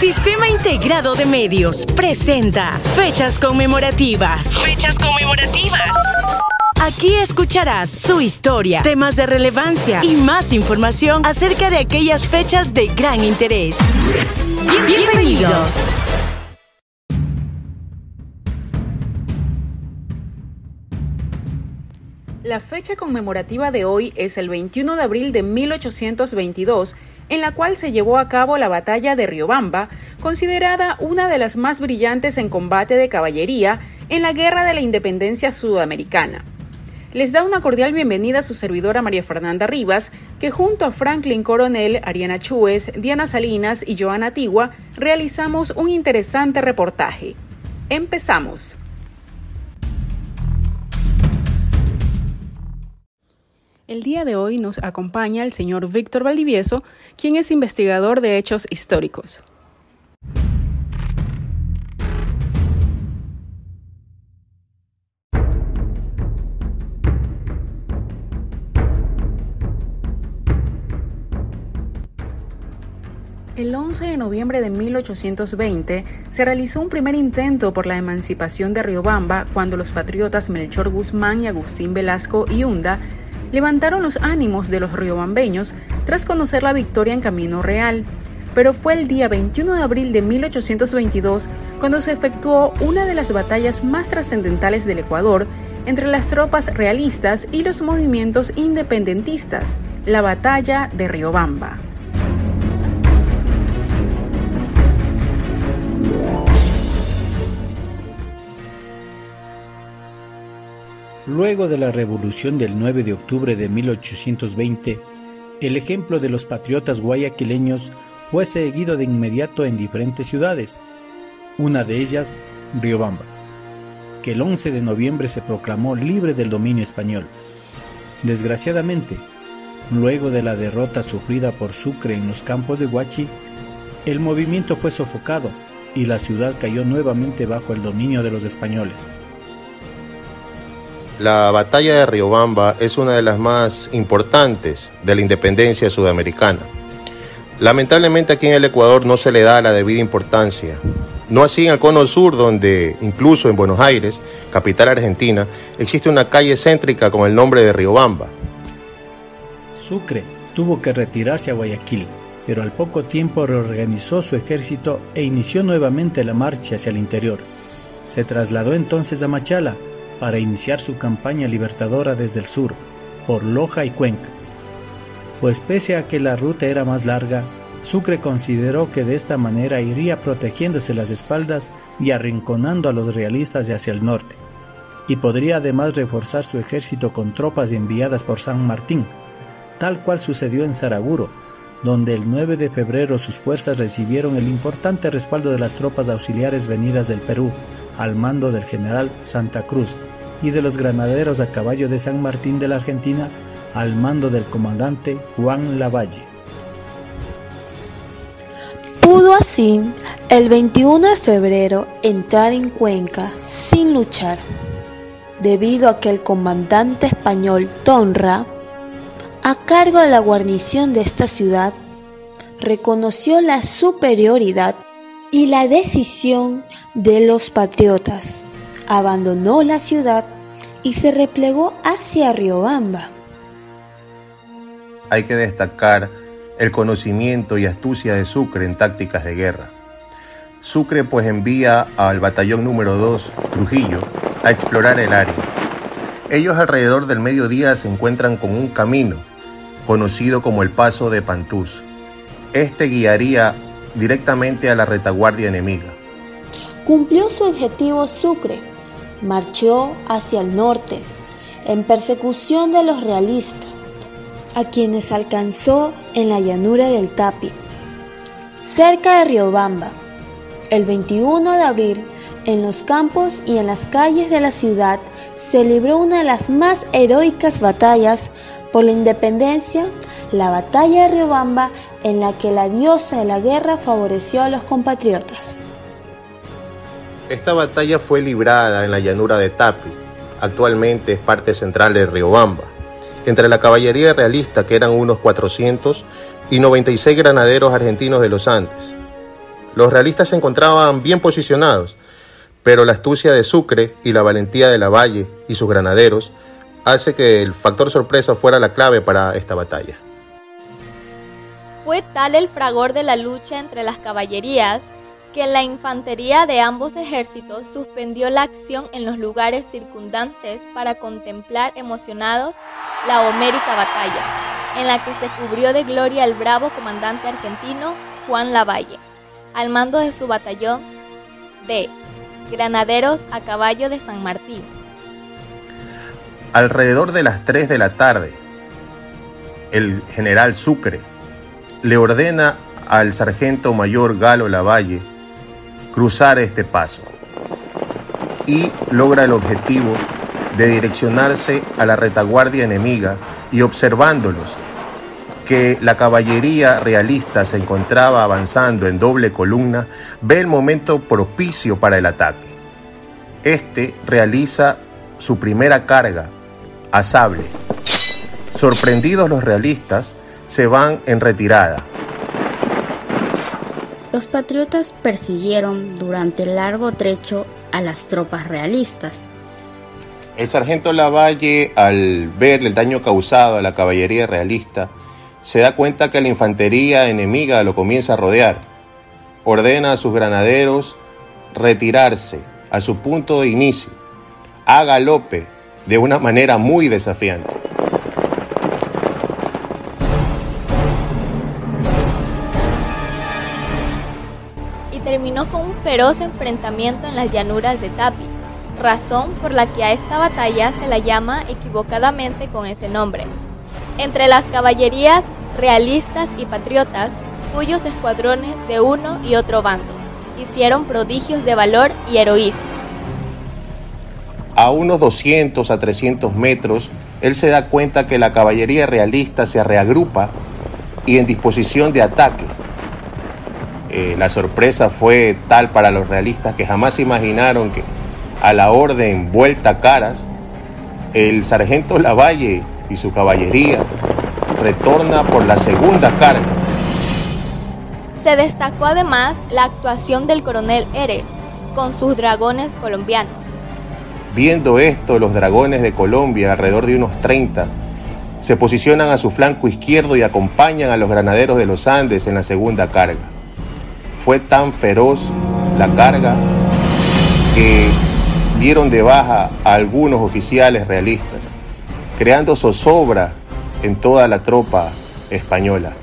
Sistema Integrado de Medios presenta Fechas Conmemorativas. Fechas Conmemorativas. Aquí escucharás su historia, temas de relevancia y más información acerca de aquellas fechas de gran interés. Bienvenidos. La fecha conmemorativa de hoy es el 21 de abril de 1822, en la cual se llevó a cabo la batalla de Riobamba, considerada una de las más brillantes en combate de caballería en la Guerra de la Independencia Sudamericana. Les da una cordial bienvenida a su servidora María Fernanda Rivas, que junto a Franklin Coronel, Ariana Chúez, Diana Salinas y Joana Tigua realizamos un interesante reportaje. Empezamos. El día de hoy nos acompaña el señor Víctor Valdivieso, quien es investigador de hechos históricos. El 11 de noviembre de 1820 se realizó un primer intento por la emancipación de Riobamba cuando los patriotas Melchor Guzmán y Agustín Velasco y Hunda levantaron los ánimos de los riobambeños tras conocer la victoria en Camino Real. Pero fue el día 21 de abril de 1822 cuando se efectuó una de las batallas más trascendentales del Ecuador entre las tropas realistas y los movimientos independentistas, la batalla de Riobamba. Luego de la revolución del 9 de octubre de 1820, el ejemplo de los patriotas guayaquileños fue seguido de inmediato en diferentes ciudades, una de ellas Riobamba, que el 11 de noviembre se proclamó libre del dominio español. Desgraciadamente, luego de la derrota sufrida por Sucre en los campos de Huachi, el movimiento fue sofocado y la ciudad cayó nuevamente bajo el dominio de los españoles. La batalla de Riobamba es una de las más importantes de la independencia sudamericana. Lamentablemente aquí en el Ecuador no se le da la debida importancia. No así en el cono sur, donde incluso en Buenos Aires, capital argentina, existe una calle céntrica con el nombre de Riobamba. Sucre tuvo que retirarse a Guayaquil, pero al poco tiempo reorganizó su ejército e inició nuevamente la marcha hacia el interior. Se trasladó entonces a Machala, para iniciar su campaña libertadora desde el sur, por Loja y Cuenca. Pues pese a que la ruta era más larga, Sucre consideró que de esta manera iría protegiéndose las espaldas y arrinconando a los realistas hacia el norte, y podría además reforzar su ejército con tropas enviadas por San Martín, tal cual sucedió en Saraguro, donde el 9 de febrero sus fuerzas recibieron el importante respaldo de las tropas auxiliares venidas del Perú, al mando del general Santa Cruz, y de los granaderos a caballo de San Martín de la Argentina al mando del comandante Juan Lavalle. Pudo así el 21 de febrero entrar en Cuenca sin luchar, debido a que el comandante español Tonra, a cargo de la guarnición de esta ciudad, reconoció la superioridad y la decisión de los patriotas abandonó la ciudad y se replegó hacia Riobamba. Hay que destacar el conocimiento y astucia de Sucre en tácticas de guerra. Sucre pues envía al batallón número 2, Trujillo, a explorar el área. Ellos alrededor del mediodía se encuentran con un camino, conocido como el Paso de Pantús. Este guiaría directamente a la retaguardia enemiga. Cumplió su objetivo Sucre, marchó hacia el norte en persecución de los realistas, a quienes alcanzó en la llanura del Tapi, cerca de Riobamba, el 21 de abril, en los campos y en las calles de la ciudad se libró una de las más heroicas batallas por la independencia, la batalla de Riobamba, en la que la diosa de la guerra favoreció a los compatriotas. Esta batalla fue librada en la llanura de Tapi, actualmente es parte central de Riobamba, entre la caballería realista, que eran unos 400, y 96 granaderos argentinos de los Andes. Los realistas se encontraban bien posicionados, pero la astucia de Sucre y la valentía de Lavalle y sus granaderos hace que el factor sorpresa fuera la clave para esta batalla. Fue tal el fragor de la lucha entre las caballerías que la infantería de ambos ejércitos suspendió la acción en los lugares circundantes para contemplar emocionados la homérica batalla, en la que se cubrió de gloria el bravo comandante argentino Juan Lavalle, al mando de su batallón de Granaderos a Caballo de San Martín. Alrededor de las 3 de la tarde, el general Sucre le ordena al sargento mayor Galo Lavalle cruzar este paso y logra el objetivo de direccionarse a la retaguardia enemiga y observándolos que la caballería realista se encontraba avanzando en doble columna, ve el momento propicio para el ataque. Este realiza su primera carga a sable. Sorprendidos los realistas, se van en retirada. Los patriotas persiguieron durante largo trecho a las tropas realistas. El sargento Lavalle, al ver el daño causado a la caballería realista, se da cuenta que la infantería enemiga lo comienza a rodear. Ordena a sus granaderos retirarse a su punto de inicio, a galope, de una manera muy desafiante. Terminó con un feroz enfrentamiento en las llanuras de Tapi, razón por la que a esta batalla se la llama equivocadamente con ese nombre. Entre las caballerías realistas y patriotas, cuyos escuadrones de uno y otro bando hicieron prodigios de valor y heroísmo. A unos 200 a 300 metros, él se da cuenta que la caballería realista se reagrupa y en disposición de ataque eh, la sorpresa fue tal para los realistas que jamás imaginaron que a la orden vuelta caras, el sargento Lavalle y su caballería retorna por la segunda carga. Se destacó además la actuación del coronel Eres con sus dragones colombianos. Viendo esto, los dragones de Colombia, alrededor de unos 30, se posicionan a su flanco izquierdo y acompañan a los granaderos de los Andes en la segunda carga fue tan feroz la carga que dieron de baja a algunos oficiales realistas, creando zozobra en toda la tropa española.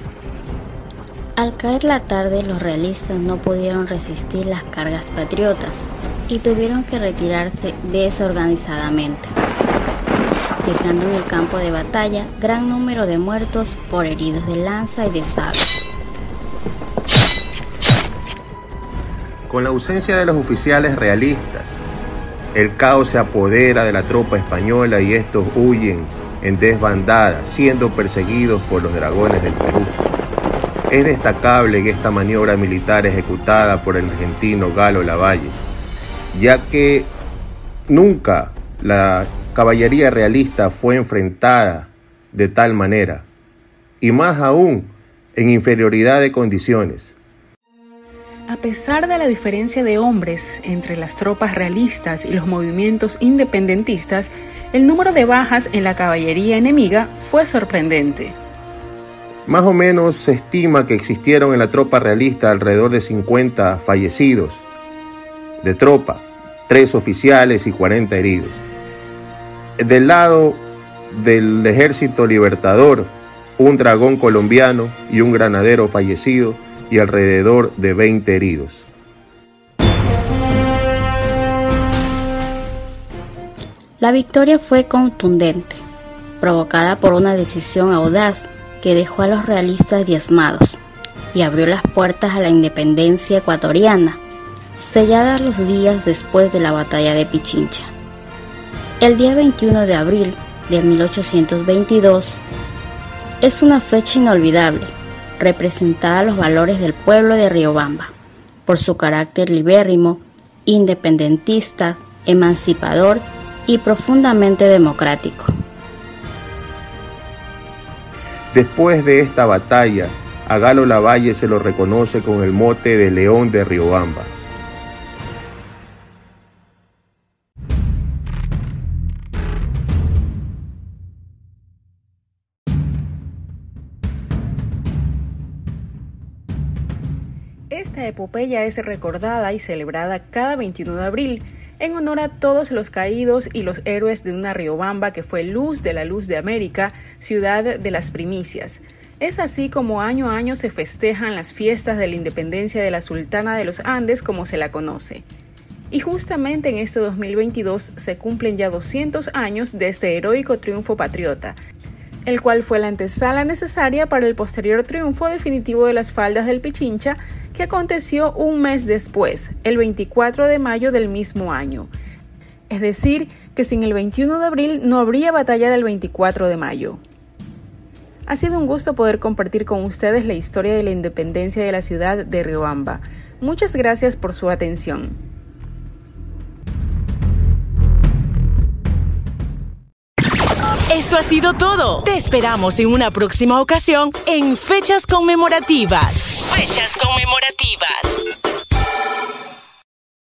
Al caer la tarde, los realistas no pudieron resistir las cargas patriotas y tuvieron que retirarse desorganizadamente, dejando en el campo de batalla gran número de muertos por heridos de lanza y de sable. Con la ausencia de los oficiales realistas, el caos se apodera de la tropa española y estos huyen en desbandada, siendo perseguidos por los dragones del Perú. Es destacable esta maniobra militar ejecutada por el argentino Galo Lavalle, ya que nunca la caballería realista fue enfrentada de tal manera, y más aún en inferioridad de condiciones. A pesar de la diferencia de hombres entre las tropas realistas y los movimientos independentistas, el número de bajas en la caballería enemiga fue sorprendente. Más o menos se estima que existieron en la tropa realista alrededor de 50 fallecidos de tropa, tres oficiales y 40 heridos. Del lado del ejército libertador, un dragón colombiano y un granadero fallecido y alrededor de 20 heridos. La victoria fue contundente, provocada por una decisión audaz que dejó a los realistas diezmados y abrió las puertas a la independencia ecuatoriana, selladas los días después de la batalla de Pichincha. El día 21 de abril de 1822 es una fecha inolvidable representaba los valores del pueblo de Riobamba, por su carácter libérrimo, independentista, emancipador y profundamente democrático. Después de esta batalla, A Galo Lavalle se lo reconoce con el mote de León de Riobamba. Esta epopeya es recordada y celebrada cada 21 de abril en honor a todos los caídos y los héroes de una Riobamba que fue luz de la luz de América, ciudad de las primicias. Es así como año a año se festejan las fiestas de la independencia de la Sultana de los Andes como se la conoce. Y justamente en este 2022 se cumplen ya 200 años de este heroico triunfo patriota, el cual fue la antesala necesaria para el posterior triunfo definitivo de las faldas del Pichincha, que aconteció un mes después, el 24 de mayo del mismo año. Es decir, que sin el 21 de abril no habría batalla del 24 de mayo. Ha sido un gusto poder compartir con ustedes la historia de la independencia de la ciudad de Riobamba. Muchas gracias por su atención. Ha sido todo. Te esperamos en una próxima ocasión en Fechas Conmemorativas. Fechas Conmemorativas.